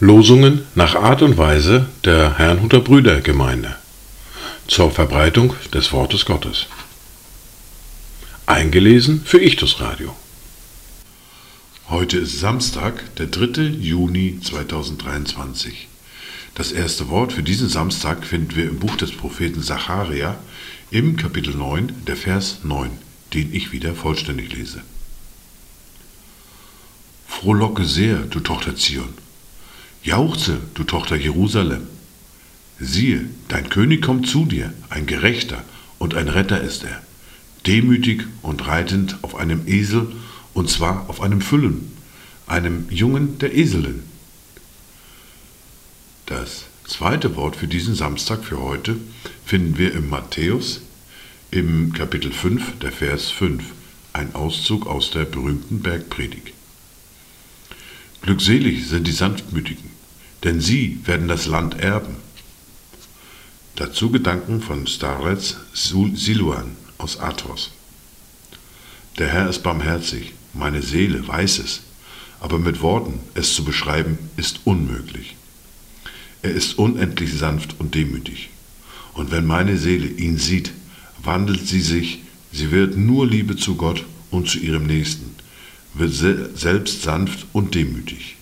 Losungen nach Art und Weise der Herrnhuter Brüdergemeinde zur Verbreitung des Wortes Gottes. Eingelesen für Ichtus Radio. Heute ist Samstag, der 3. Juni 2023. Das erste Wort für diesen Samstag finden wir im Buch des Propheten Zacharia im Kapitel 9, der Vers 9, den ich wieder vollständig lese. Frohlocke sehr, du Tochter Zion. Jauchze, du Tochter Jerusalem. Siehe, dein König kommt zu dir, ein Gerechter und ein Retter ist er, demütig und reitend auf einem Esel und zwar auf einem Füllen, einem Jungen der Eselin. Das zweite Wort für diesen Samstag für heute finden wir im Matthäus im Kapitel 5, der Vers 5, ein Auszug aus der berühmten Bergpredigt. Glückselig sind die Sanftmütigen, denn sie werden das Land erben. Dazu Gedanken von Starets Siluan aus Athos. Der Herr ist barmherzig, meine Seele weiß es, aber mit Worten es zu beschreiben ist unmöglich. Er ist unendlich sanft und demütig. Und wenn meine Seele ihn sieht, wandelt sie sich, sie wird nur Liebe zu Gott und zu ihrem Nächsten, wird selbst sanft und demütig.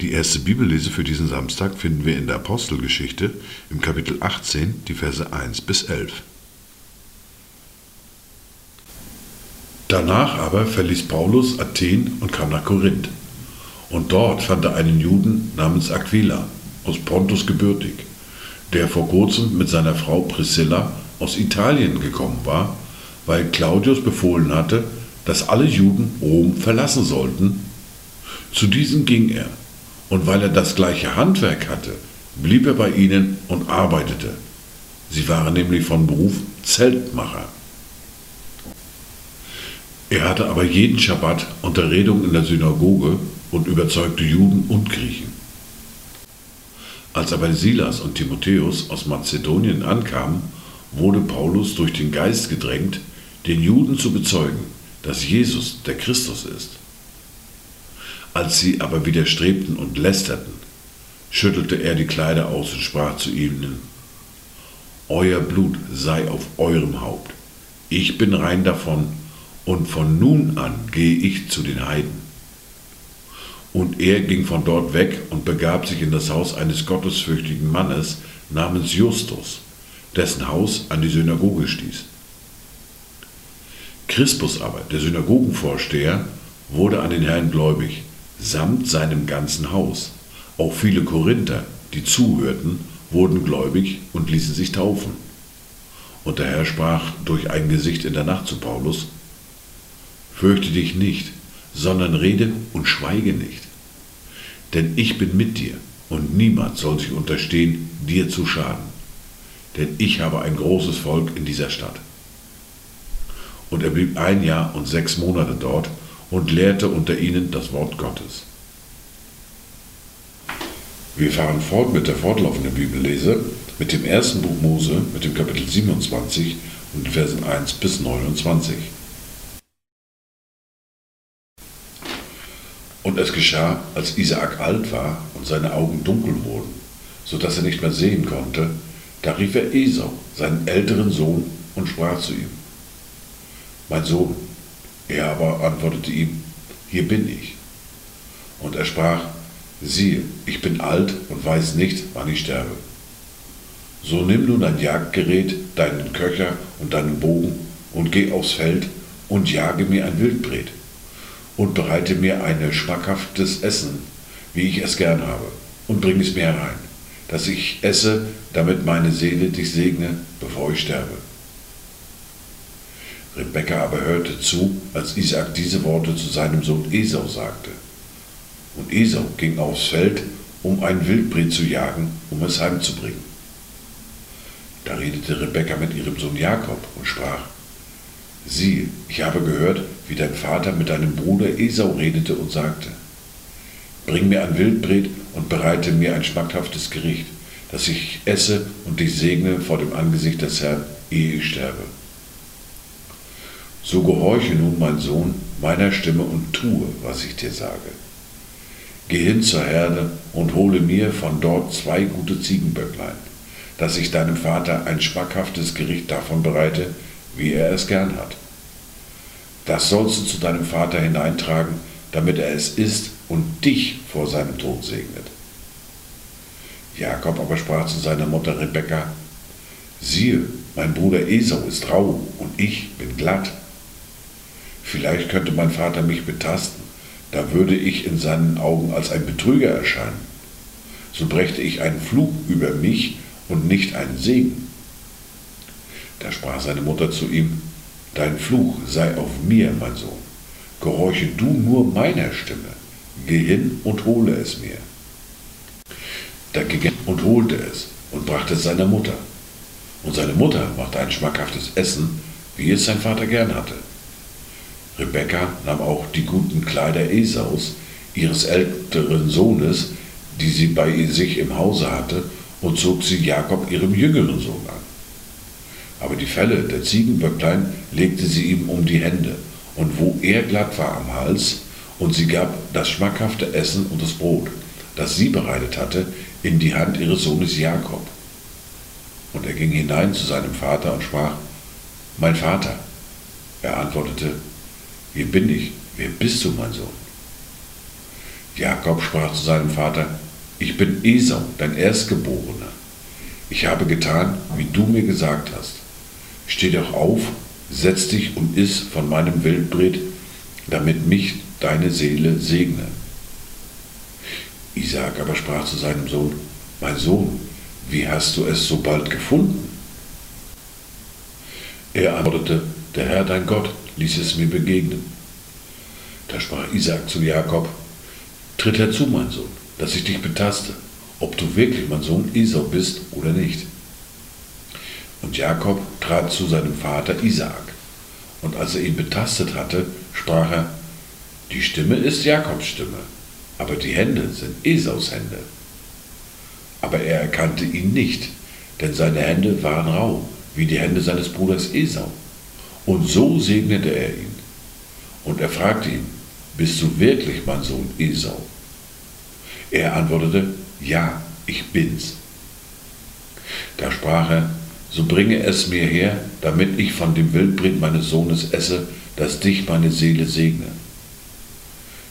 Die erste Bibellese für diesen Samstag finden wir in der Apostelgeschichte im Kapitel 18, die Verse 1 bis 11. Danach aber verließ Paulus Athen und kam nach Korinth. Und dort fand er einen Juden namens Aquila, aus Pontus gebürtig, der vor kurzem mit seiner Frau Priscilla aus Italien gekommen war, weil Claudius befohlen hatte, dass alle Juden Rom verlassen sollten. Zu diesen ging er, und weil er das gleiche Handwerk hatte, blieb er bei ihnen und arbeitete. Sie waren nämlich von Beruf Zeltmacher. Er hatte aber jeden Schabbat Unterredung in der Synagoge und überzeugte Juden und Griechen. Als aber Silas und Timotheus aus Mazedonien ankamen, wurde Paulus durch den Geist gedrängt, den Juden zu bezeugen, dass Jesus der Christus ist. Als sie aber widerstrebten und lästerten, schüttelte er die Kleider aus und sprach zu ihnen, Euer Blut sei auf eurem Haupt, ich bin rein davon, und von nun an gehe ich zu den Heiden. Und er ging von dort weg und begab sich in das Haus eines gottesfürchtigen Mannes namens Justus, dessen Haus an die Synagoge stieß. Crispus aber, der Synagogenvorsteher, wurde an den Herrn gläubig, samt seinem ganzen Haus. Auch viele Korinther, die zuhörten, wurden gläubig und ließen sich taufen. Und der Herr sprach durch ein Gesicht in der Nacht zu Paulus, Fürchte dich nicht, sondern rede und schweige nicht. Denn ich bin mit dir und niemand soll sich unterstehen, dir zu schaden. Denn ich habe ein großes Volk in dieser Stadt. Und er blieb ein Jahr und sechs Monate dort und lehrte unter ihnen das Wort Gottes. Wir fahren fort mit der fortlaufenden Bibellese, mit dem ersten Buch Mose, mit dem Kapitel 27 und Versen 1 bis 29. Es geschah, als Isaak alt war und seine Augen dunkel wurden, so dass er nicht mehr sehen konnte, da rief er Esau, seinen älteren Sohn, und sprach zu ihm, Mein Sohn. Er aber antwortete ihm, Hier bin ich. Und er sprach, Siehe, ich bin alt und weiß nicht, wann ich sterbe. So nimm nun dein Jagdgerät, deinen Köcher und deinen Bogen und geh aufs Feld und jage mir ein Wildbret und bereite mir ein schmackhaftes Essen, wie ich es gern habe, und bring es mir herein, dass ich esse, damit meine Seele dich segne, bevor ich sterbe. Rebekka aber hörte zu, als Isaac diese Worte zu seinem Sohn Esau sagte. Und Esau ging aufs Feld, um ein Wildbret zu jagen, um es heimzubringen. Da redete Rebekka mit ihrem Sohn Jakob und sprach, Siehe, ich habe gehört, wie dein Vater mit deinem Bruder Esau redete und sagte, Bring mir ein Wildbret und bereite mir ein schmackhaftes Gericht, dass ich esse und dich segne vor dem Angesicht des Herrn, ehe ich sterbe. So gehorche nun, mein Sohn, meiner Stimme und tue, was ich dir sage. Geh hin zur Herde und hole mir von dort zwei gute Ziegenböcklein, dass ich deinem Vater ein schmackhaftes Gericht davon bereite, wie er es gern hat. Das sollst du zu deinem Vater hineintragen, damit er es isst und dich vor seinem Tod segnet. Jakob aber sprach zu seiner Mutter Rebekka, siehe, mein Bruder Esau ist rau und ich bin glatt. Vielleicht könnte mein Vater mich betasten, da würde ich in seinen Augen als ein Betrüger erscheinen. So brächte ich einen Fluch über mich und nicht einen Segen. Da sprach seine Mutter zu ihm, Dein Fluch sei auf mir, mein Sohn. Gehorche du nur meiner Stimme. Geh hin und hole es mir. Da ging er und holte es und brachte es seiner Mutter. Und seine Mutter machte ein schmackhaftes Essen, wie es sein Vater gern hatte. Rebekka nahm auch die guten Kleider Esaus, ihres älteren Sohnes, die sie bei sich im Hause hatte, und zog sie Jakob, ihrem jüngeren Sohn, an. Aber die Felle der Ziegenböcklein legte sie ihm um die Hände, und wo er glatt war am Hals, und sie gab das schmackhafte Essen und das Brot, das sie bereitet hatte, in die Hand ihres Sohnes Jakob. Und er ging hinein zu seinem Vater und sprach, Mein Vater. Er antwortete, Hier bin ich, wer bist du, mein Sohn? Jakob sprach zu seinem Vater, Ich bin Esau, dein Erstgeborener. Ich habe getan, wie du mir gesagt hast. Steh doch auf, setz dich und iss von meinem Wildbret, damit mich deine Seele segne. Isaak aber sprach zu seinem Sohn, Mein Sohn, wie hast du es so bald gefunden? Er antwortete, Der Herr dein Gott ließ es mir begegnen. Da sprach Isaak zu Jakob, Tritt herzu, mein Sohn, dass ich dich betaste, ob du wirklich mein Sohn Esau bist oder nicht. Und Jakob trat zu seinem Vater Isaak. Und als er ihn betastet hatte, sprach er, Die Stimme ist Jakobs Stimme, aber die Hände sind Esaus Hände. Aber er erkannte ihn nicht, denn seine Hände waren rau, wie die Hände seines Bruders Esau. Und so segnete er ihn. Und er fragte ihn, bist du wirklich mein Sohn Esau? Er antwortete, ja, ich bin's. Da sprach er, so bringe es mir her, damit ich von dem Wildbret meines Sohnes esse, dass dich meine Seele segne.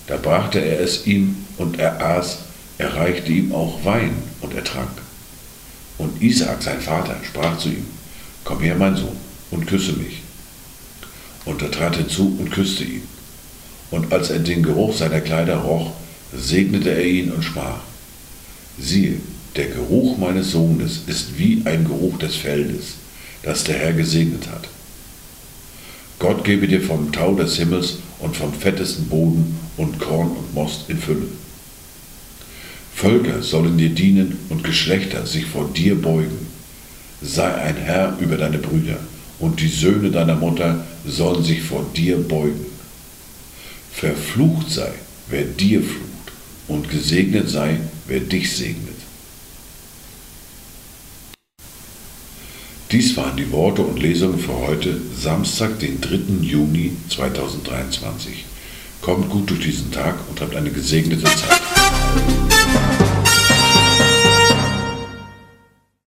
Da brachte er es ihm und er aß, er reichte ihm auch Wein und er trank. Und Isaak, sein Vater, sprach zu ihm, Komm her, mein Sohn, und küsse mich. Und er trat hinzu und küsste ihn. Und als er den Geruch seiner Kleider roch, segnete er ihn und sprach, Siehe, der Geruch meines Sohnes ist wie ein Geruch des Feldes, das der Herr gesegnet hat. Gott gebe dir vom Tau des Himmels und vom fettesten Boden und Korn und Most in Fülle. Völker sollen dir dienen und Geschlechter sich vor dir beugen. Sei ein Herr über deine Brüder, und die Söhne deiner Mutter sollen sich vor dir beugen. Verflucht sei, wer dir flucht, und gesegnet sei, wer dich segnet. Dies waren die Worte und Lesungen für heute, Samstag, den 3. Juni 2023. Kommt gut durch diesen Tag und habt eine gesegnete Zeit.